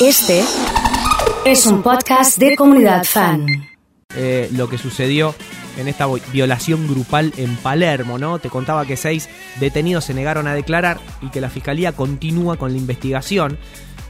Este es un podcast de comunidad fan. Eh, lo que sucedió en esta violación grupal en Palermo, ¿no? Te contaba que seis detenidos se negaron a declarar y que la fiscalía continúa con la investigación.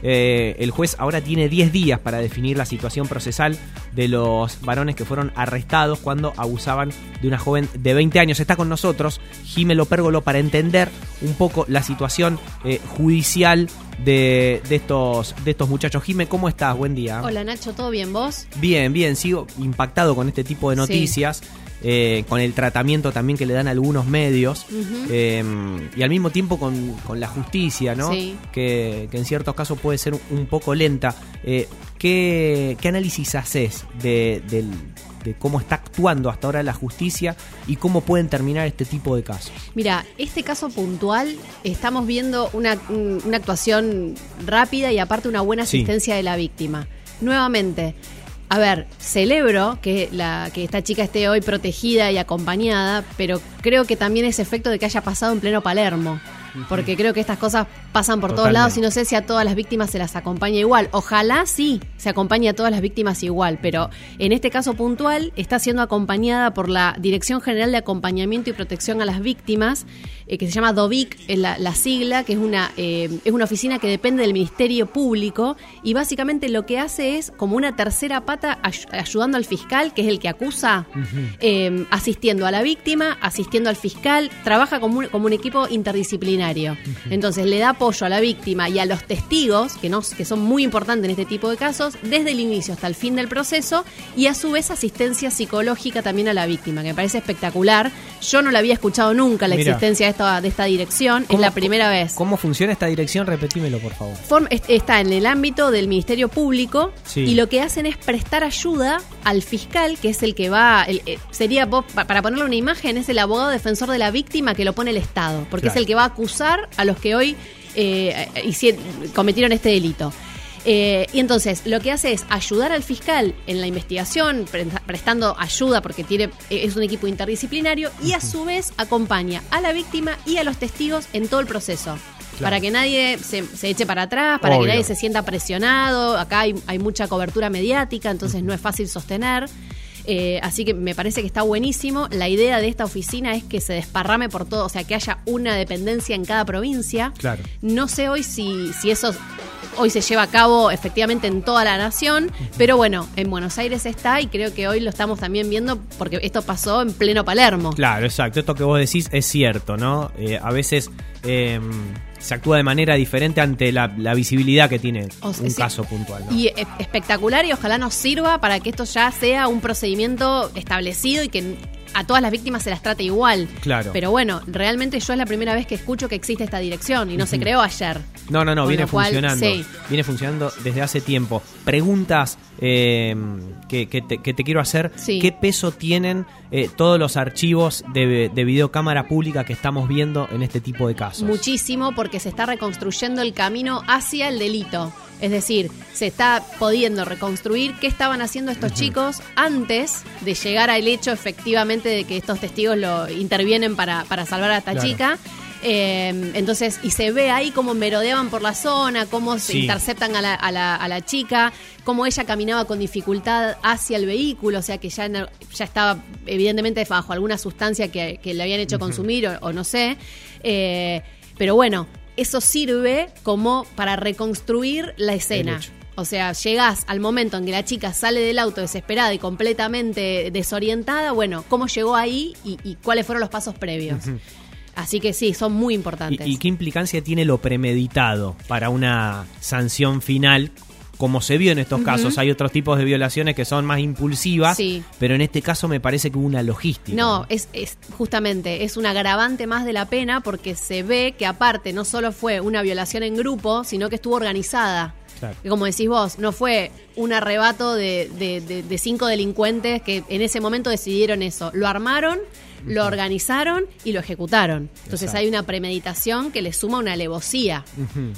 Eh, el juez ahora tiene 10 días para definir la situación procesal de los varones que fueron arrestados cuando abusaban de una joven de 20 años. Está con nosotros Jimelo Pérgolo para entender un poco la situación eh, judicial de, estos, de estos muchachos. Jime, ¿cómo estás? Buen día. Hola Nacho, ¿todo bien vos? Bien, bien, sigo impactado con este tipo de noticias. Eh, con el tratamiento también que le dan algunos medios eh, y al mismo tiempo con, la justicia, ¿no? Que, en ciertos casos puede ser un poco lenta. Eh, ¿qué, análisis haces de, cómo está actuando hasta ahora la justicia y cómo pueden terminar este tipo de casos? Mira, este caso puntual estamos viendo una, una actuación rápida y aparte una buena asistencia de la víctima. Nuevamente, a ver, celebro que, la, que esta chica esté hoy protegida y acompañada, pero creo que también es efecto de que haya pasado en pleno Palermo porque creo que estas cosas pasan por todos lados y no sé si a todas las víctimas se las acompaña igual. Ojalá sí se acompañe a todas las víctimas igual, pero en este caso puntual está siendo acompañada por la Dirección General de Acompañamiento y Protección a las Víctimas, eh, que se llama DOVIC, la, la sigla, que es una, eh, es una oficina que depende del Ministerio Público y básicamente lo que hace es como una tercera pata ayudando al fiscal, que es el que acusa, eh, asistiendo a la víctima, asistiendo al fiscal, trabaja como como un equipo interdisciplinario. Entonces le da apoyo a la víctima y a los testigos, que, no, que son muy importantes en este tipo de casos, desde el inicio hasta el fin del proceso y a su vez asistencia psicológica también a la víctima, que me parece espectacular. Yo no la había escuchado nunca la existencia de esta, de esta dirección, es la primera vez. ¿Cómo funciona esta dirección? Repetímelo, por favor. está en el ámbito del Ministerio Público y lo que hacen es prestar ayuda al fiscal, que es el que va, eh, sería, para ponerle una imagen, es el abogado defensor de la víctima que lo pone el Estado, porque es el que va a acusar a los que hoy eh, cometieron este delito. Eh, y entonces lo que hace es ayudar al fiscal en la investigación, prestando ayuda porque tiene, es un equipo interdisciplinario y a su vez acompaña a la víctima y a los testigos en todo el proceso. Para que nadie se, eche para atrás, para que nadie se sienta presionado. Acá hay, hay mucha cobertura mediática, entonces no es fácil sostener. Eh, así que me parece que está buenísimo. La idea de esta oficina es que se desparrame por todo, o sea, que haya una dependencia en cada provincia. Claro. No sé hoy si, si eso hoy se lleva a cabo efectivamente en toda la nación, pero bueno, en Buenos Aires está y creo que hoy lo estamos también viendo porque esto pasó en pleno Palermo. Claro, exacto. Esto que vos decís es cierto, ¿no? Eh, a veces em, se actúa de manera diferente ante la, visibilidad que tiene un caso puntual. Y e, espectacular y ojalá nos sirva para que esto ya sea un procedimiento establecido y que a todas las víctimas se las trate igual. Claro. Pero bueno, realmente yo es la primera vez que escucho que existe esta dirección y no se creó ayer. No, no, no, viene funcionando. Viene funcionando desde hace tiempo. Preguntas eh, que, te, quiero hacer. ¿Qué peso tienen eh, todos los archivos de, de videocámara pública que estamos viendo en este tipo de casos? Muchísimo porque se está reconstruyendo el camino hacia el delito. Es decir, se está pudiendo reconstruir qué estaban haciendo estos chicos antes de llegar al hecho efectivamente de que estos testigos lo intervienen para, para salvar a esta chica. Eh, entonces, y se ve ahí cómo merodeaban por la zona, cómo se interceptan a la, a, la, a la, chica, cómo ella caminaba con dificultad hacia el vehículo, o sea que ya, ya estaba evidentemente bajo alguna sustancia que, le habían hecho consumir o, no sé. Eh, pero bueno, eso sirve como para reconstruir la escena. O sea, llegás al momento en que la chica sale del auto desesperada y completamente desorientada, bueno, ¿cómo llegó ahí y, cuáles fueron los pasos previos? Así que sí, son muy importantes. ¿Y, qué implicancia tiene lo premeditado para una sanción final como se vio en estos casos. Hay otros tipos de violaciones que son más impulsivas, pero en este caso me parece que hubo una logística. No, es, es justamente, es un agravante más de la pena porque se ve que aparte no solo fue una violación en grupo, sino que estuvo organizada. Como decís vos, no fue un arrebato de, de, cinco delincuentes que en ese momento decidieron eso. Lo armaron, lo organizaron y lo ejecutaron. Entonces hay una premeditación que le suma una alevosía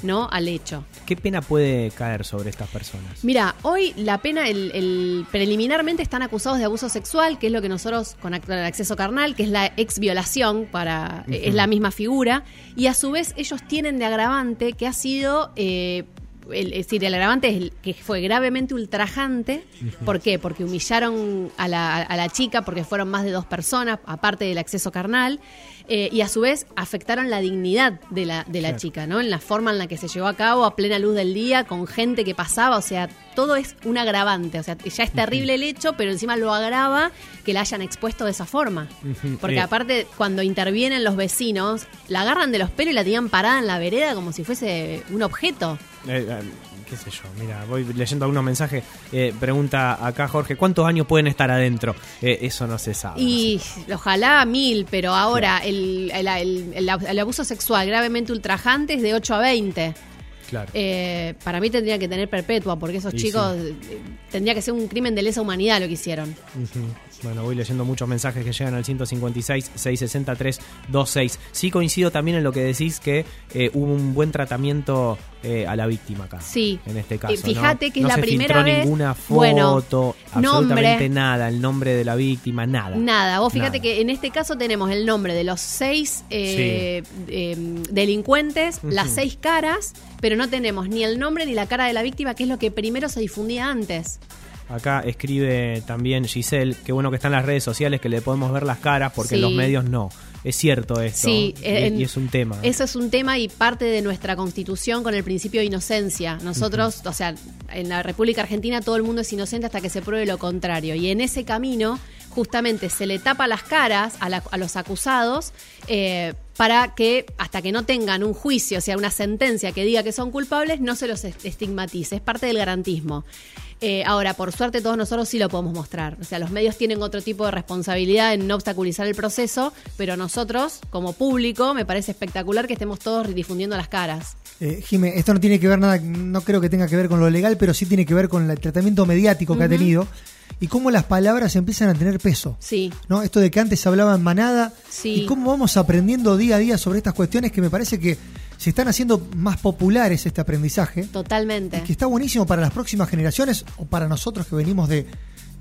¿no? al hecho. ¿Qué pena puede caer sobre estas personas? Mira, hoy la pena, el, preliminarmente están acusados de abuso sexual, que es lo que nosotros con el acceso carnal, que es la ex violación, para, es la misma figura, y a su vez ellos tienen de agravante que ha sido... Eh, el, es decir, el agravante es el que fue gravemente ultrajante. ¿Por qué? Porque humillaron a la, a la chica, porque fueron más de dos personas, aparte del acceso carnal. Eh, y a su vez afectaron la dignidad de la, de la Claro. chica, ¿no? En la forma en la que se llevó a cabo a plena luz del día, con gente que pasaba, o sea, todo es un agravante, o sea, ya es terrible el hecho, pero encima lo agrava que la hayan expuesto de esa forma. Porque aparte, cuando intervienen los vecinos, la agarran de los pelos y la tenían parada en la vereda como si fuese un objeto. Eh, eh, qué sé yo, mira, voy leyendo algunos mensajes. Eh, pregunta acá Jorge, ¿cuántos años pueden estar adentro? Eso no se sabe. Y ojalá mil, pero ahora el- el- el- el abuso sexual gravemente ultrajante es de 8 a 20. no sé. Claro. Eh, para mí tendría que tener perpetua, porque esos Y chicos eh, tendría que ser un crimen de lesa humanidad lo que hicieron. Bueno, voy leyendo muchos mensajes que llegan al 156 663 26. Sí coincido también en lo que decís que eh, hubo un buen tratamiento eh, a la víctima acá. Sí. En este caso. Eh, fíjate ¿no? que es No la se primera vez- ninguna foto, Bueno, absolutamente nombre. nada, el nombre de la víctima, nada. Nada, vos fíjate Nada. que en este caso tenemos el nombre de los seis eh, eh, delincuentes, las seis caras, pero no tenemos ni el nombre ni la cara de la víctima, que es lo que primero se difundía antes. Acá escribe también Giselle, qué bueno que están las redes sociales que le podemos ver las caras porque en los medios no. Es cierto esto. Sí, y, en- y es un tema. Eso es un tema y parte de nuestra constitución con el principio de inocencia. Nosotros, o sea, en la República Argentina todo el mundo es inocente hasta que se pruebe lo contrario. Y en ese camino, justamente se le tapa las caras a, la- a los acusados eh, para que hasta que no tengan un juicio, o sea, una sentencia que diga que son culpables, no se los est- estigmatice. Es parte del garantismo. Eh, ahora, por suerte, todos nosotros sí lo podemos mostrar. O sea, los medios tienen otro tipo de responsabilidad en no obstaculizar el proceso, pero nosotros, como público, me parece espectacular que estemos todos difundiendo las caras. Eh, Jime, esto no tiene que ver nada, no creo que tenga que ver con lo legal, pero sí tiene que ver con el tratamiento mediático que ha tenido y cómo las palabras empiezan a tener peso. Sí, ¿no? Esto de que antes se hablaba en manada Sí. y cómo vamos aprendiendo día a día sobre estas cuestiones que me parece que se están haciendo más populares este aprendizaje totalmente. y que está buenísimo para las próximas generaciones o para nosotros que venimos de,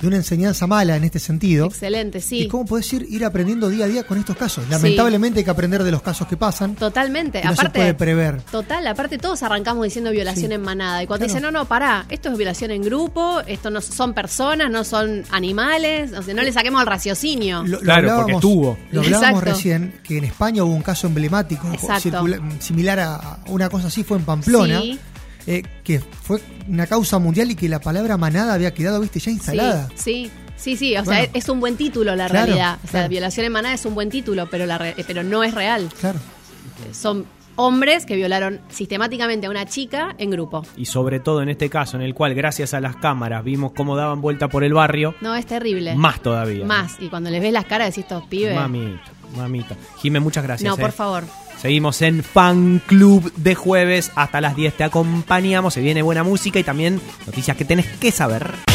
de una enseñanza mala en este sentido. Excelente, sí. Y cómo podés ir, ir aprendiendo día a día con estos casos. Lamentablemente hay que aprender de los casos que pasan. Totalmente. y no se aparte, puede prever. Total, aparte todos arrancamos diciendo violación Sí. en manada. Y cuando Claro. dicen, no, no, pará, esto es violación en grupo, esto no son personas, no son animales, o sea, no le saquemos el raciocinio. Lo, lo Claro, porque hablábamos, estuvo. Lo hablábamos Exacto. recién, que en España hubo un caso emblemático, Exacto. circula- similar a a una cosa así, fue en Pamplona, Sí. Eh, que fue una causa mundial y que la palabra manada había quedado, viste, ya instalada. Sí, sí, sí, sí, o Bueno. sea, es un buen título la Claro, realidad. O sea, claro. violación en manada es un buen título, pero, la re- pero no es real. Claro. Son hombres que violaron sistemáticamente a una chica en grupo. Y sobre todo en este caso, en el cual gracias a las cámaras vimos cómo daban vuelta por el barrio, No, es terrible. más todavía. Más. Y cuando les ves las caras decís estos pibes. Mamita, mamita. Jimé, muchas gracias. no, eh. por favor. Seguimos en Fan Club de jueves. Hasta las 10 te acompañamos. Se viene buena música y también noticias que tenés que saber.